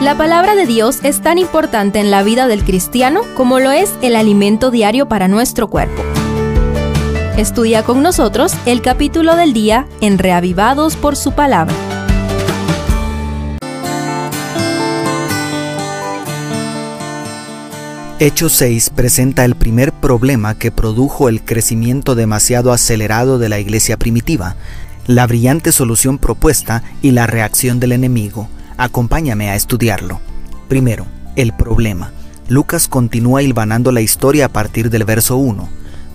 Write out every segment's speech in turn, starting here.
La palabra de Dios es tan importante en la vida del cristiano como lo es el alimento diario para nuestro cuerpo. Estudia con nosotros el capítulo del día en Reavivados por su palabra. Hechos 6 presenta el primer problema que produjo el crecimiento demasiado acelerado de la iglesia primitiva, la brillante solución propuesta y la reacción del enemigo. Acompáñame a estudiarlo. Primero, el problema. Lucas continúa hilvanando la historia a partir del verso 1.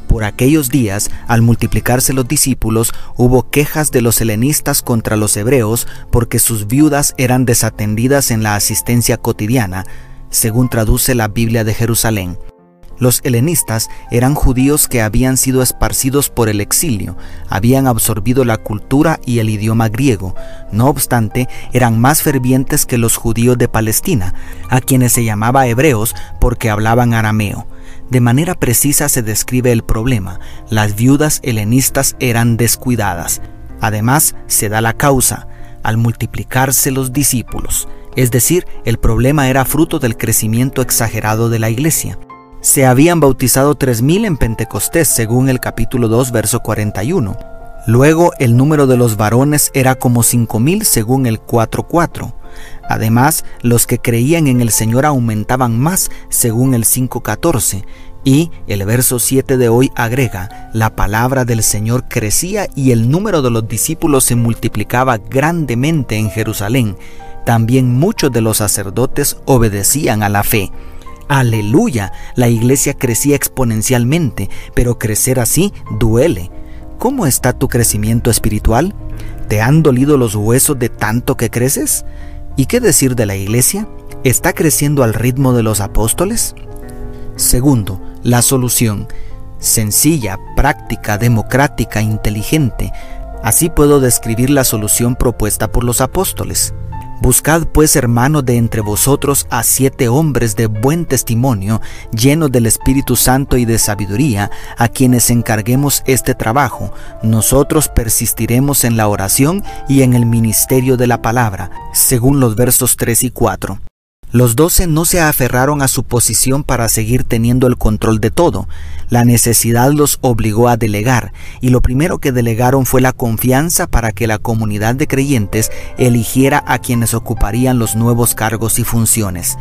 Por aquellos días, al multiplicarse los discípulos, hubo quejas de los helenistas contra los hebreos porque sus viudas eran desatendidas en la asistencia cotidiana, según traduce la Biblia de Jerusalén. Los helenistas eran judíos que habían sido esparcidos por el exilio, habían absorbido la cultura y el idioma griego. No obstante, eran más fervientes que los judíos de Palestina, a quienes se llamaba hebreos porque hablaban arameo. De manera precisa se describe el problema. Las viudas helenistas eran descuidadas. Además, se da la causa, al multiplicarse los discípulos. Es decir, el problema era fruto del crecimiento exagerado de la iglesia. Se habían bautizado 3.000 en Pentecostés, según el capítulo 2, verso 41. Luego el número de los varones era como 5.000 según el 4.4. Además, los que creían en el Señor aumentaban más según el 5.14. Y el verso 7 de hoy agrega, la palabra del Señor crecía y el número de los discípulos se multiplicaba grandemente en Jerusalén también muchos de los sacerdotes obedecían a la fe. Aleluya, la iglesia crecía exponencialmente, pero crecer así duele. ¿Cómo está tu crecimiento espiritual? ¿Te han dolido los huesos de tanto que creces? ¿Y qué decir de la iglesia? ¿Está creciendo al ritmo de los apóstoles? Segundo, la solución. Sencilla, práctica, democrática, inteligente. Así puedo describir la solución propuesta por los apóstoles. Buscad pues, hermanos, de entre vosotros a siete hombres de buen testimonio, llenos del Espíritu Santo y de sabiduría, a quienes encarguemos este trabajo. Nosotros persistiremos en la oración y en el ministerio de la palabra, según los versos 3 y 4. Los doce no se aferraron a su posición para seguir teniendo el control de todo. La necesidad los obligó a delegar, y lo primero que delegaron fue la confianza para que la comunidad de creyentes eligiera a quienes ocuparían los nuevos cargos y funciones.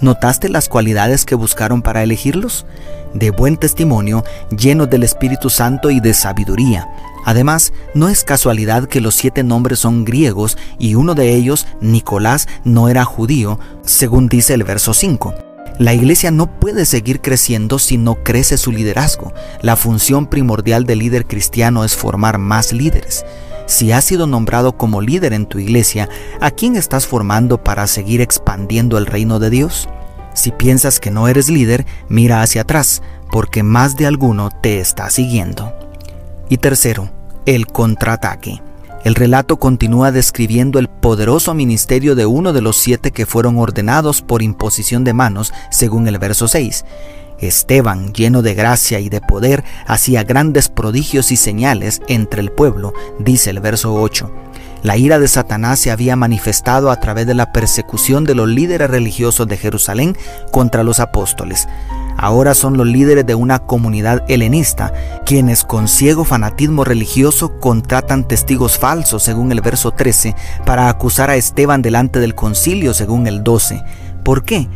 ¿Notaste las cualidades que buscaron para elegirlos? De buen testimonio, llenos del Espíritu Santo y de sabiduría. Además, no es casualidad que los siete nombres son griegos y uno de ellos, Nicolás, no era judío, según dice el verso 5. La iglesia no puede seguir creciendo si no crece su liderazgo. La función primordial del líder cristiano es formar más líderes. Si has sido nombrado como líder en tu iglesia, ¿a quién estás formando para seguir expandiendo el reino de Dios? Si piensas que no eres líder, mira hacia atrás, porque más de alguno te está siguiendo. Y tercero, el contraataque. El relato continúa describiendo el poderoso ministerio de uno de los siete que fueron ordenados por imposición de manos, según el verso 6. Esteban, lleno de gracia y de poder, hacía grandes prodigios y señales entre el pueblo, dice el verso 8. La ira de Satanás se había manifestado a través de la persecución de los líderes religiosos de Jerusalén contra los apóstoles ahora son los líderes de una comunidad helenista, quienes con ciego fanatismo religioso contratan testigos falsos, según el verso 13, para acusar a Esteban delante del concilio, según el 12. ¿Por qué?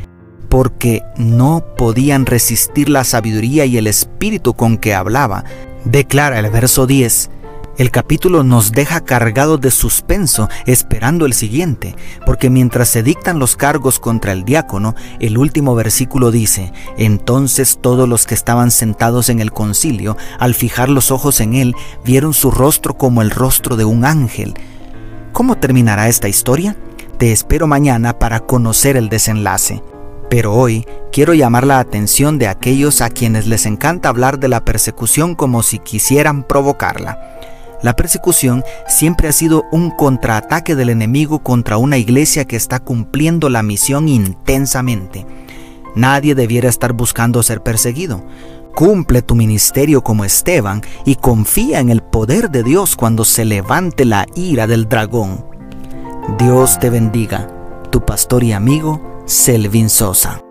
Porque no podían resistir la sabiduría y el espíritu con que hablaba. Declara el verso 10. El capítulo nos deja cargado de suspenso esperando el siguiente, porque mientras se dictan los cargos contra el diácono, el último versículo dice, entonces todos los que estaban sentados en el concilio, al fijar los ojos en él, vieron su rostro como el rostro de un ángel. ¿Cómo terminará esta historia? Te espero mañana para conocer el desenlace. Pero hoy quiero llamar la atención de aquellos a quienes les encanta hablar de la persecución como si quisieran provocarla. La persecución siempre ha sido un contraataque del enemigo contra una iglesia que está cumpliendo la misión intensamente. Nadie debiera estar buscando ser perseguido. Cumple tu ministerio como Esteban y confía en el poder de Dios cuando se levante la ira del dragón. Dios te bendiga tu pastor y amigo, Selvin Sosa.